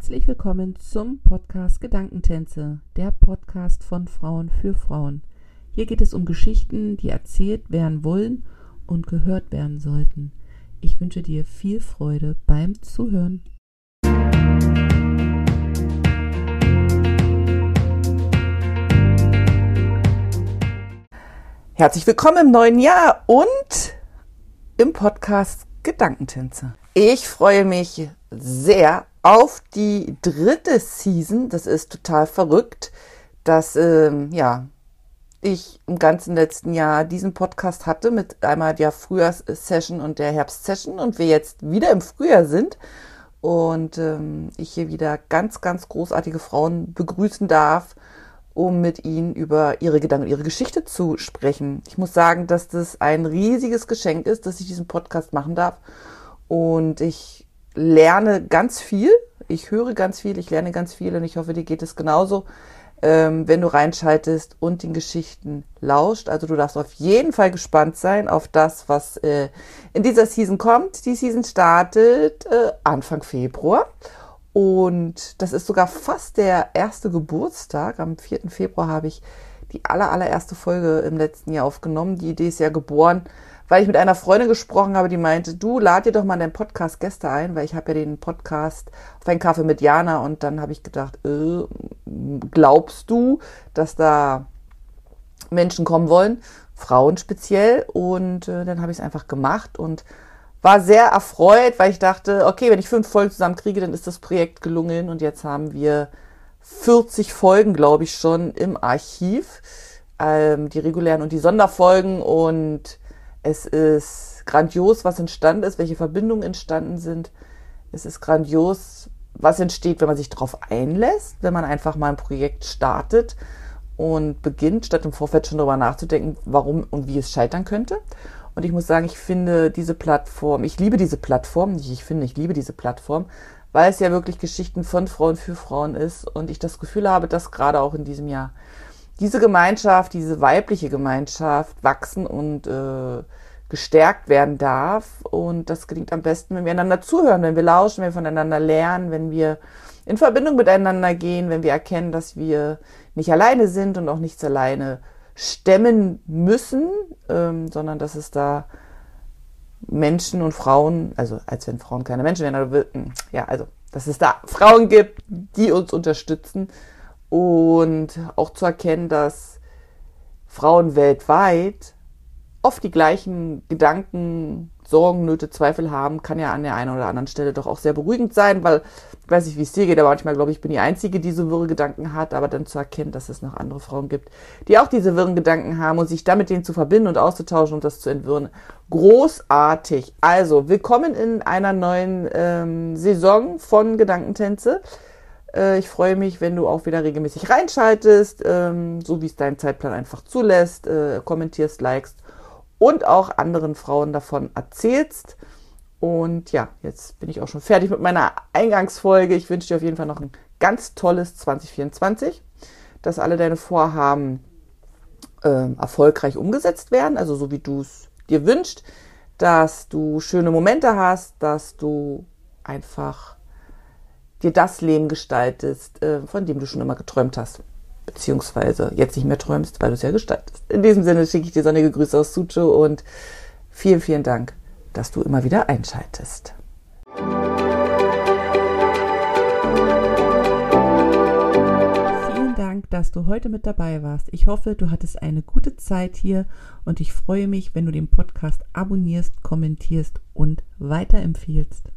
Herzlich willkommen zum Podcast Gedankentänze, der Podcast von Frauen für Frauen. Hier geht es um Geschichten, die erzählt werden wollen und gehört werden sollten. Ich wünsche dir viel Freude beim Zuhören. Herzlich willkommen im neuen Jahr und im Podcast Gedankentänze. Ich freue mich sehr auf die dritte Season. Das ist total verrückt, dass ähm, ja ich im ganzen letzten Jahr diesen Podcast hatte mit einmal der Frühjahrssession und der Herbstsession und wir jetzt wieder im Frühjahr sind und ähm, ich hier wieder ganz, ganz großartige Frauen begrüßen darf, um mit ihnen über ihre Gedanken ihre Geschichte zu sprechen. Ich muss sagen, dass das ein riesiges Geschenk ist, dass ich diesen Podcast machen darf und ich lerne ganz viel. Ich höre ganz viel, ich lerne ganz viel und ich hoffe, dir geht es genauso, ähm, wenn du reinschaltest und den Geschichten lauscht. Also du darfst auf jeden Fall gespannt sein auf das, was äh, in dieser Season kommt. Die Season startet äh, Anfang Februar. Und das ist sogar fast der erste Geburtstag. Am 4. Februar habe ich die aller, allererste Folge im letzten Jahr aufgenommen. Die Idee ist ja geboren weil ich mit einer Freundin gesprochen habe, die meinte, du lad dir doch mal deinen Podcast Gäste ein, weil ich habe ja den Podcast auf einen Kaffee mit Jana und dann habe ich gedacht, äh, glaubst du, dass da Menschen kommen wollen, Frauen speziell. Und äh, dann habe ich es einfach gemacht und war sehr erfreut, weil ich dachte, okay, wenn ich fünf Folgen zusammen kriege, dann ist das Projekt gelungen. Und jetzt haben wir 40 Folgen, glaube ich, schon im Archiv, ähm, die regulären und die Sonderfolgen und es ist grandios, was entstanden ist, welche Verbindungen entstanden sind. Es ist grandios, was entsteht, wenn man sich darauf einlässt, wenn man einfach mal ein Projekt startet und beginnt, statt im Vorfeld schon darüber nachzudenken, warum und wie es scheitern könnte. Und ich muss sagen, ich finde diese Plattform, ich liebe diese Plattform, nicht ich finde, ich liebe diese Plattform, weil es ja wirklich Geschichten von Frauen für Frauen ist und ich das Gefühl habe, dass gerade auch in diesem Jahr diese Gemeinschaft, diese weibliche Gemeinschaft wachsen und äh, gestärkt werden darf. Und das gelingt am besten, wenn wir einander zuhören, wenn wir lauschen, wenn wir voneinander lernen, wenn wir in Verbindung miteinander gehen, wenn wir erkennen, dass wir nicht alleine sind und auch nichts alleine stemmen müssen, ähm, sondern dass es da Menschen und Frauen, also als wenn Frauen keine Menschen wären, aber hm, ja, also dass es da Frauen gibt, die uns unterstützen und auch zu erkennen, dass Frauen weltweit oft die gleichen Gedanken, Sorgen, Nöte, Zweifel haben, kann ja an der einen oder anderen Stelle doch auch sehr beruhigend sein, weil weiß nicht, wie es dir geht, aber manchmal glaube ich, bin die Einzige, die so wirre Gedanken hat, aber dann zu erkennen, dass es noch andere Frauen gibt, die auch diese wirren Gedanken haben und sich damit denen zu verbinden und auszutauschen und das zu entwirren. Großartig. Also, willkommen in einer neuen ähm, Saison von Gedankentänze. Äh, ich freue mich, wenn du auch wieder regelmäßig reinschaltest, ähm, so wie es dein Zeitplan einfach zulässt, äh, kommentierst, likest und auch anderen Frauen davon erzählst. Und ja, jetzt bin ich auch schon fertig mit meiner Eingangsfolge. Ich wünsche dir auf jeden Fall noch ein ganz tolles 2024, dass alle deine Vorhaben äh, erfolgreich umgesetzt werden, also so wie du es dir wünschst, dass du schöne Momente hast, dass du einfach dir das Leben gestaltest, äh, von dem du schon immer geträumt hast. Beziehungsweise jetzt nicht mehr träumst, weil du es ja gestaltest. In diesem Sinne schicke ich dir sonnige Grüße aus Sucho und vielen, vielen Dank, dass du immer wieder einschaltest. Vielen Dank, dass du heute mit dabei warst. Ich hoffe, du hattest eine gute Zeit hier und ich freue mich, wenn du den Podcast abonnierst, kommentierst und weiterempfiehlst.